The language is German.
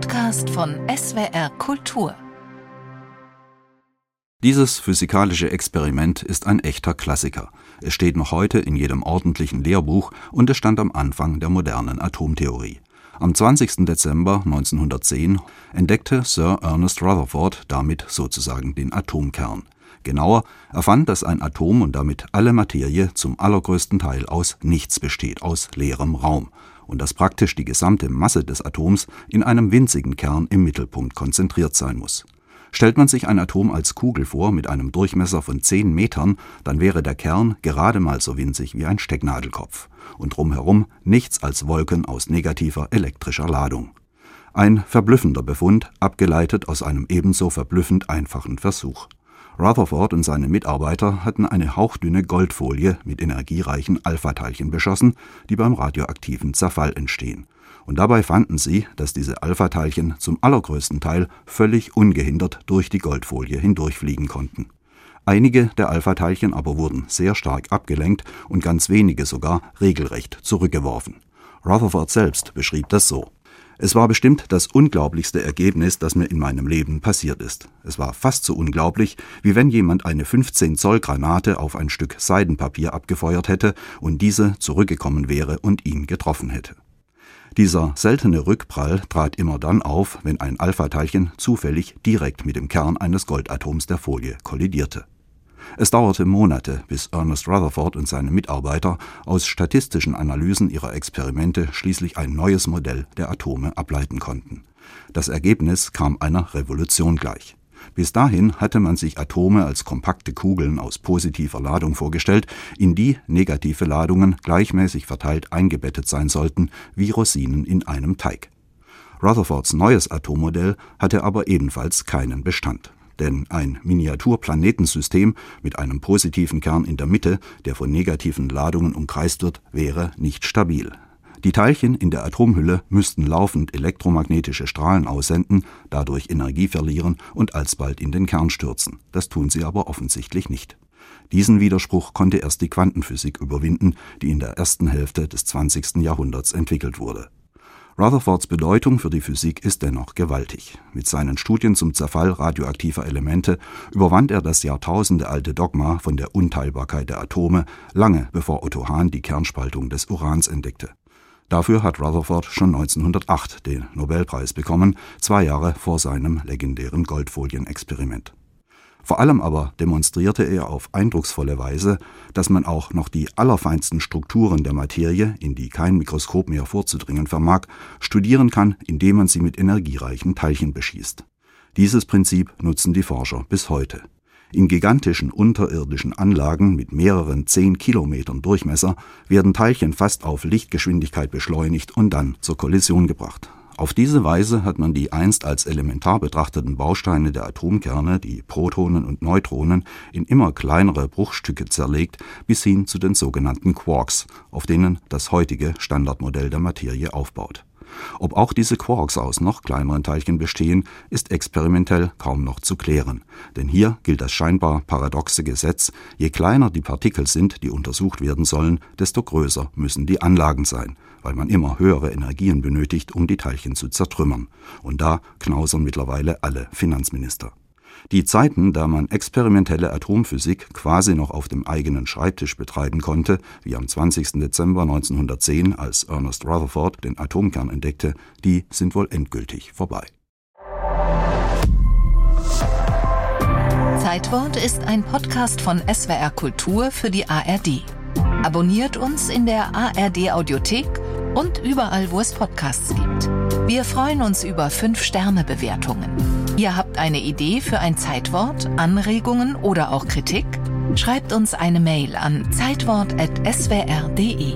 Podcast von SWR Kultur. Dieses physikalische Experiment ist ein echter Klassiker. Es steht noch heute in jedem ordentlichen Lehrbuch und es stand am Anfang der modernen Atomtheorie. Am 20. Dezember 1910 entdeckte Sir Ernest Rutherford damit sozusagen den Atomkern. Genauer, er fand, dass ein Atom und damit alle Materie zum allergrößten Teil aus nichts besteht, aus leerem Raum, und dass praktisch die gesamte Masse des Atoms in einem winzigen Kern im Mittelpunkt konzentriert sein muss. Stellt man sich ein Atom als Kugel vor mit einem Durchmesser von 10 Metern, dann wäre der Kern gerade mal so winzig wie ein Stecknadelkopf und drumherum nichts als Wolken aus negativer elektrischer Ladung. Ein verblüffender Befund, abgeleitet aus einem ebenso verblüffend einfachen Versuch. Rutherford und seine Mitarbeiter hatten eine hauchdünne Goldfolie mit energiereichen Alpha-Teilchen beschossen, die beim radioaktiven Zerfall entstehen und dabei fanden sie, dass diese Alpha-Teilchen zum allergrößten Teil völlig ungehindert durch die Goldfolie hindurchfliegen konnten. Einige der Alpha-Teilchen aber wurden sehr stark abgelenkt und ganz wenige sogar regelrecht zurückgeworfen. Rutherford selbst beschrieb das so. Es war bestimmt das unglaublichste Ergebnis, das mir in meinem Leben passiert ist. Es war fast so unglaublich, wie wenn jemand eine 15 Zoll Granate auf ein Stück Seidenpapier abgefeuert hätte und diese zurückgekommen wäre und ihn getroffen hätte. Dieser seltene Rückprall trat immer dann auf, wenn ein Alpha-Teilchen zufällig direkt mit dem Kern eines Goldatoms der Folie kollidierte. Es dauerte Monate, bis Ernest Rutherford und seine Mitarbeiter aus statistischen Analysen ihrer Experimente schließlich ein neues Modell der Atome ableiten konnten. Das Ergebnis kam einer Revolution gleich. Bis dahin hatte man sich Atome als kompakte Kugeln aus positiver Ladung vorgestellt, in die negative Ladungen gleichmäßig verteilt eingebettet sein sollten, wie Rosinen in einem Teig. Rutherfords neues Atommodell hatte aber ebenfalls keinen Bestand. Denn ein Miniaturplanetensystem mit einem positiven Kern in der Mitte, der von negativen Ladungen umkreist wird, wäre nicht stabil. Die Teilchen in der Atomhülle müssten laufend elektromagnetische Strahlen aussenden, dadurch Energie verlieren und alsbald in den Kern stürzen. Das tun sie aber offensichtlich nicht. Diesen Widerspruch konnte erst die Quantenphysik überwinden, die in der ersten Hälfte des 20. Jahrhunderts entwickelt wurde. Rutherfords Bedeutung für die Physik ist dennoch gewaltig. Mit seinen Studien zum Zerfall radioaktiver Elemente überwand er das jahrtausendealte Dogma von der Unteilbarkeit der Atome, lange bevor Otto Hahn die Kernspaltung des Urans entdeckte. Dafür hat Rutherford schon 1908 den Nobelpreis bekommen, zwei Jahre vor seinem legendären Goldfolien-Experiment. Vor allem aber demonstrierte er auf eindrucksvolle Weise, dass man auch noch die allerfeinsten Strukturen der Materie, in die kein Mikroskop mehr vorzudringen vermag, studieren kann, indem man sie mit energiereichen Teilchen beschießt. Dieses Prinzip nutzen die Forscher bis heute in gigantischen unterirdischen Anlagen mit mehreren zehn Kilometern Durchmesser werden Teilchen fast auf Lichtgeschwindigkeit beschleunigt und dann zur Kollision gebracht. Auf diese Weise hat man die einst als elementar betrachteten Bausteine der Atomkerne, die Protonen und Neutronen, in immer kleinere Bruchstücke zerlegt, bis hin zu den sogenannten Quarks, auf denen das heutige Standardmodell der Materie aufbaut ob auch diese Quarks aus noch kleineren Teilchen bestehen, ist experimentell kaum noch zu klären, denn hier gilt das scheinbar paradoxe Gesetz, je kleiner die Partikel sind, die untersucht werden sollen, desto größer müssen die Anlagen sein, weil man immer höhere Energien benötigt, um die Teilchen zu zertrümmern. Und da knausern mittlerweile alle Finanzminister. Die Zeiten, da man experimentelle Atomphysik quasi noch auf dem eigenen Schreibtisch betreiben konnte, wie am 20. Dezember 1910, als Ernest Rutherford den Atomkern entdeckte, die sind wohl endgültig vorbei. Zeitwort ist ein Podcast von SWR Kultur für die ARD. Abonniert uns in der ARD Audiothek und überall, wo es Podcasts gibt. Wir freuen uns über 5-Sterne-Bewertungen. Ihr habt eine Idee für ein Zeitwort, Anregungen oder auch Kritik? Schreibt uns eine Mail an zeitwort.swr.de.